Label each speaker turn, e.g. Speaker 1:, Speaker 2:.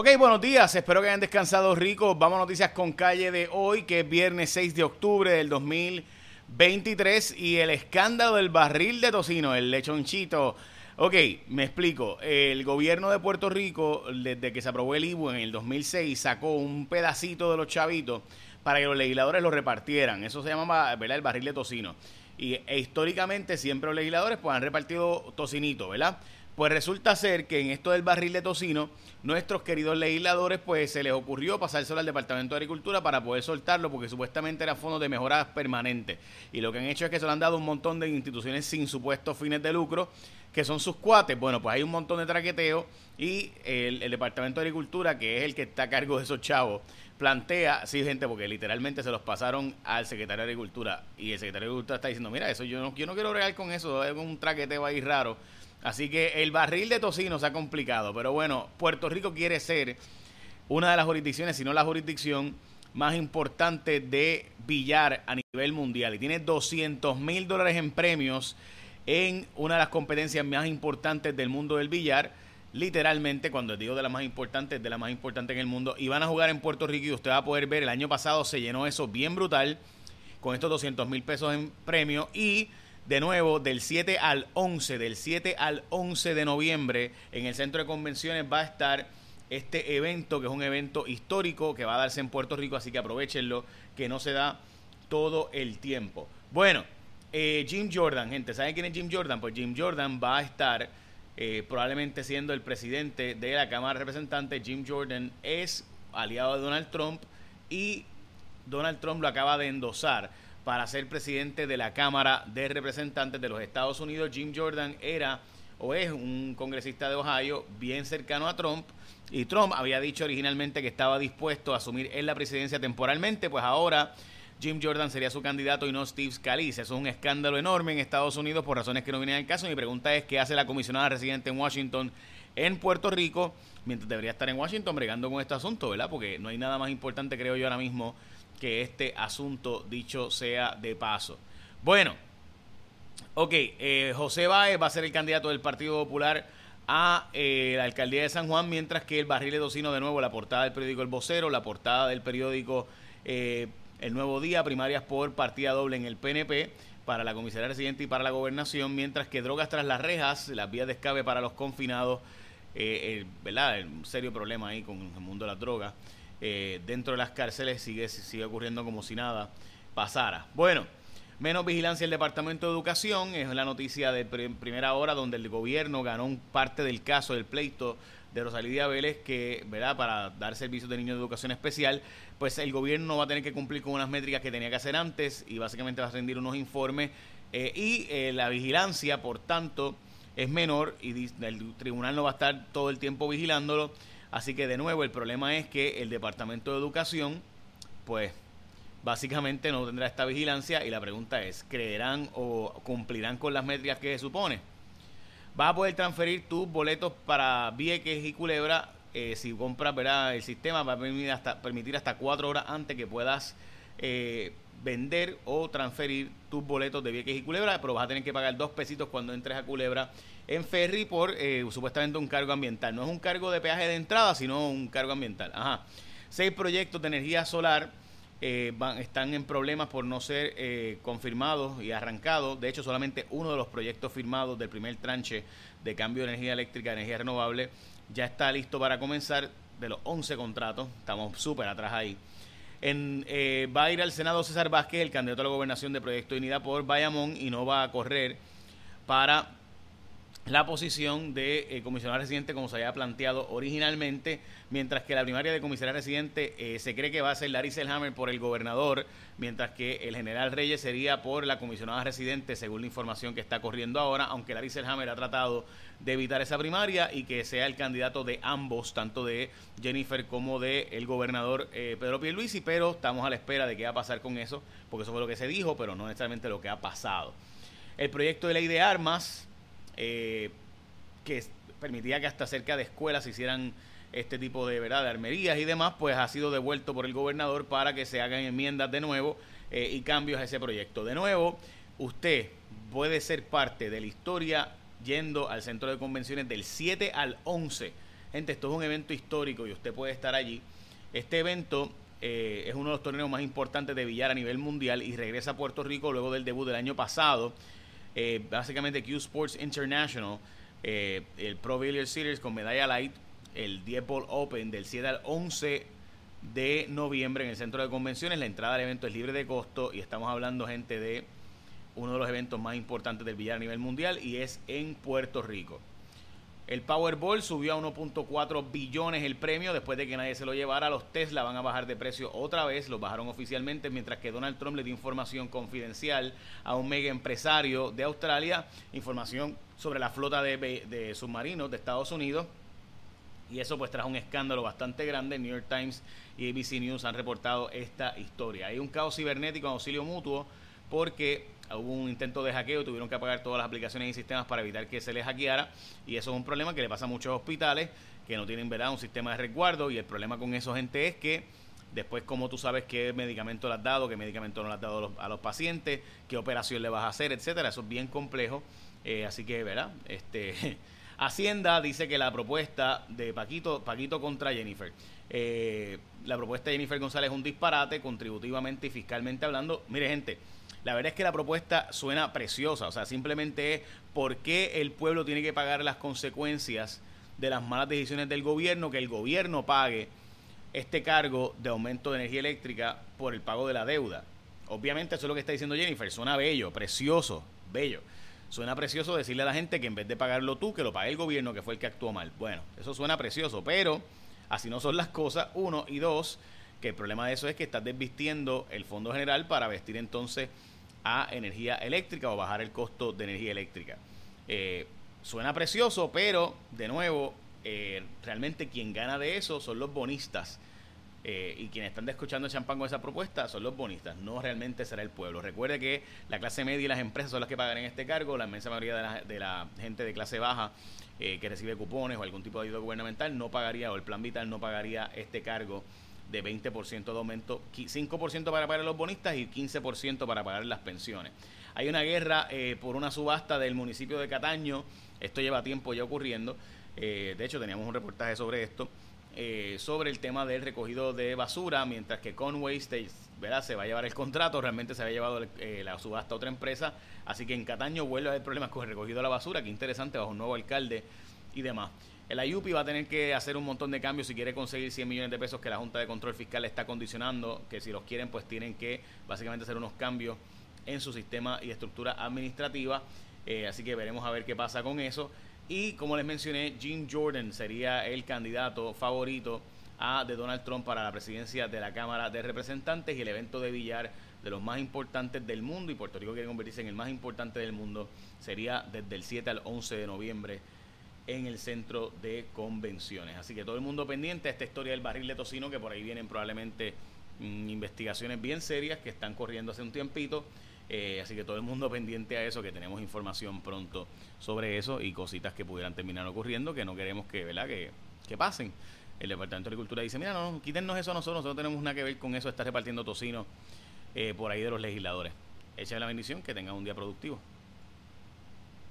Speaker 1: Ok, buenos días, espero que hayan descansado ricos. Vamos a noticias con calle de hoy, que es viernes 6 de octubre del 2023 y el escándalo del barril de tocino, el lechonchito. Ok, me explico. El gobierno de Puerto Rico, desde que se aprobó el IBU en el 2006, sacó un pedacito de los chavitos para que los legisladores lo repartieran. Eso se llama ¿verdad? el barril de tocino. Y e, históricamente siempre los legisladores pues, han repartido tocinito, ¿verdad? Pues resulta ser que en esto del barril de tocino, nuestros queridos legisladores, pues se les ocurrió pasárselo al Departamento de Agricultura para poder soltarlo, porque supuestamente era fondo de mejoras permanentes. Y lo que han hecho es que se lo han dado un montón de instituciones sin supuestos fines de lucro, que son sus cuates. Bueno, pues hay un montón de traqueteo y el, Departamento de Agricultura, que es el que está a cargo de esos chavos, plantea, sí, gente, porque literalmente se los pasaron al secretario de Agricultura y el secretario de Agricultura está diciendo, mira, eso yo no, yo no quiero regar con eso, es un traqueteo ahí raro Así que el barril de tocino se ha complicado. Pero bueno, Puerto Rico quiere ser una de las jurisdicciones, si no la jurisdicción más importante de billar a nivel mundial. Y tiene 200 mil dólares en premios en una de las competencias más importantes del mundo del billar. Literalmente, cuando digo de las más importantes, de la más importante en el mundo. Y van a jugar en Puerto Rico y usted va a poder ver, el año pasado se llenó eso bien brutal con estos 200 mil pesos en premio y de nuevo, del 7 al 11, del 7 al 11 de noviembre, en el centro de convenciones va a estar este evento, que es un evento histórico que va a darse en Puerto Rico, así que aprovechenlo, que no se da todo el tiempo. Bueno, eh, Jim Jordan, gente, ¿saben quién es Jim Jordan? Pues Jim Jordan va a estar eh, probablemente siendo el presidente de la Cámara de Representantes. Jim Jordan es aliado de Donald Trump y Donald Trump lo acaba de endosar para ser presidente de la Cámara de Representantes de los Estados Unidos. Jim Jordan era o es un congresista de Ohio bien cercano a Trump y Trump había dicho originalmente que estaba dispuesto a asumir en la presidencia temporalmente, pues ahora Jim Jordan sería su candidato y no Steve Scalise. Eso es un escándalo enorme en Estados Unidos por razones que no vienen al caso. Mi pregunta es qué hace la comisionada residente en Washington en Puerto Rico, mientras debería estar en Washington bregando con este asunto, ¿verdad? Porque no hay nada más importante, creo yo, ahora mismo que este asunto, dicho sea de paso. Bueno, ok, eh, José Báez va a ser el candidato del Partido Popular a eh, la alcaldía de San Juan, mientras que el barril de Docino, de nuevo, la portada del periódico El Vocero, la portada del periódico eh, El Nuevo Día, primarias por partida doble en el PNP para la comisaría residente y para la gobernación, mientras que drogas tras las rejas, las vías de escape para los confinados, ¿verdad? Un serio problema ahí con el mundo de las drogas. Eh, dentro de las cárceles sigue, sigue ocurriendo como si nada pasara. Bueno, menos vigilancia el Departamento de Educación, es la noticia de primera hora donde el gobierno ganó parte del caso del pleito de Rosalía Vélez que, ¿verdad? Para dar servicios de niños de educación especial, pues el gobierno va a tener que cumplir con unas métricas que tenía que hacer antes y básicamente va a rendir unos informes eh, y eh, la vigilancia, por tanto, es menor y el tribunal no va a estar todo el tiempo vigilándolo Así que de nuevo el problema es que el Departamento de Educación, pues básicamente no tendrá esta vigilancia y la pregunta es, ¿creerán o cumplirán con las métricas que se supone? Vas a poder transferir tus boletos para Vieques y Culebra eh, si compras ¿verdad? el sistema va a permitir hasta, cuatro horas antes que puedas eh, vender o transferir tus boletos de Vieques y Culebra, pero vas a tener que pagar dos pesitos cuando entres a Culebra en ferry por eh, supuestamente un cargo ambiental. No es un cargo de peaje de entrada, sino un cargo ambiental. Ajá. Seis proyectos de energía solar eh, están en problemas por no ser eh, confirmados y arrancados. De hecho, solamente uno de los proyectos firmados del primer tranche de cambio de energía eléctrica, energía renovable, ya está listo para comenzar. De los 11 contratos, estamos súper atrás ahí. En, va a ir al Senado César Vázquez, el candidato a la gobernación de Proyecto de Unidad por Bayamón, y no va a correr para la posición de eh, comisionado residente como se había planteado originalmente, mientras que la primaria de comisaría residente eh, se cree que va a ser Larry Selhammer por el gobernador, mientras que el general Reyes sería por la comisionada residente, según la información que está corriendo ahora, aunque Larry Selhammer ha tratado de evitar esa primaria y que sea el candidato de ambos, tanto de Jennifer como de el gobernador eh, Pedro Pierluisi, pero estamos a la espera de qué va a pasar con eso, porque eso fue lo que se dijo, pero no necesariamente lo que ha pasado. El proyecto de ley de armas eh, que permitía que hasta cerca de escuelas se hicieran este tipo de, ¿verdad? de armerías y demás, pues ha sido devuelto por el gobernador para que se hagan enmiendas de nuevo eh, y cambios a ese proyecto. De nuevo, usted puede ser parte de la historia yendo al centro de convenciones del 7 al 11 Gente, esto es un evento histórico y usted puede estar allí. Este evento eh, es uno de los torneos más importantes de billar a nivel mundial y regresa a Puerto Rico luego del debut del año pasado. Eh, básicamente Q Sports International, eh, el Pro Billiard Series con medalla light, el 10 Ball Open del 7 al 11 de noviembre en el centro de convenciones. La entrada al evento es libre de costo y estamos hablando, gente, de uno de los eventos más importantes del billar a nivel mundial y es en Puerto Rico. El Powerball subió a 1.4 billones el premio después de que nadie se lo llevara. Los Tesla van a bajar de precio otra vez, los bajaron oficialmente, mientras que Donald Trump le dio información confidencial a un mega empresario de Australia, información sobre la flota de, de submarinos de Estados Unidos. Y eso pues trajo un escándalo bastante grande. New York Times y ABC News han reportado esta historia. Hay un caos cibernético en auxilio mutuo porque hubo un intento de hackeo, tuvieron que apagar todas las aplicaciones y sistemas para evitar que se les hackeara y eso es un problema que le pasa a muchos hospitales que no tienen verdad un sistema de resguardo y el problema con eso gente es que después como tú sabes qué medicamento le has dado, qué medicamento no le has dado a los, pacientes, qué operación le vas a hacer, etcétera, eso es bien complejo, eh, así que verdad, este Hacienda dice que la propuesta de Paquito, Paquito contra Jennifer, eh, la propuesta de Jennifer González es un disparate contributivamente y fiscalmente hablando. Mire gente, la verdad es que la propuesta suena preciosa, o sea, simplemente es por qué el pueblo tiene que pagar las consecuencias de las malas decisiones del gobierno, que el gobierno pague este cargo de aumento de energía eléctrica por el pago de la deuda. Obviamente eso es lo que está diciendo Jennifer, suena bello, precioso, bello. Suena precioso decirle a la gente que en vez de pagarlo tú, que lo pague el gobierno, que fue el que actuó mal. Bueno, eso suena precioso, pero así no son las cosas, uno, y dos, que el problema de eso es que estás desvistiendo el Fondo General para vestir entonces a energía eléctrica o bajar el costo de energía eléctrica. Eh, suena precioso, pero de nuevo, eh, realmente quien gana de eso son los bonistas. Eh, y quienes están escuchando el champán con esa propuesta son los bonistas, no realmente será el pueblo. Recuerde que la clase media y las empresas son las que pagan este cargo, la inmensa mayoría de la gente de clase baja que recibe cupones o algún tipo de ayuda gubernamental no pagaría, o el plan vital no pagaría este cargo de 20% de aumento, 5% para pagar los bonistas y 15% para pagar las pensiones. Hay una guerra eh, por una subasta del municipio de Cataño, esto lleva tiempo ya ocurriendo, eh, de hecho teníamos un reportaje sobre esto, eh, sobre el tema del recogido de basura, mientras que Conway State ¿verdad? se va a llevar el contrato, realmente se había llevado la subasta a otra empresa, así que en Cataño vuelve a haber problemas con el recogido de la basura, que interesante, bajo un nuevo alcalde y demás. El IUPI va a tener que hacer un montón de cambios si quiere conseguir 100 millones de pesos que la Junta de Control Fiscal está condicionando, que si los quieren pues tienen que básicamente hacer unos cambios en su sistema y estructura administrativa. Eh, así que veremos a ver qué pasa con eso. Y como les mencioné, Jim Jordan sería el candidato favorito a, de Donald Trump para la presidencia de la Cámara de Representantes y el evento de billar de los más importantes del mundo y Puerto Rico quiere convertirse en el más importante del mundo sería desde el 7 al 11 de noviembre en el centro de convenciones. Así que todo el mundo pendiente a esta historia del barril de tocino, que por ahí vienen probablemente mm, investigaciones bien serias que están corriendo hace un tiempito. Eh, así que todo el mundo pendiente a eso, que tenemos información pronto sobre eso y cositas que pudieran terminar ocurriendo, que no queremos que, ¿verdad? que, que pasen. El Departamento de Agricultura dice, mira, no, quítenos eso a nosotros, nosotros no tenemos nada que ver con eso, está repartiendo tocino eh, por ahí de los legisladores. Echa la bendición, que tengan un día productivo.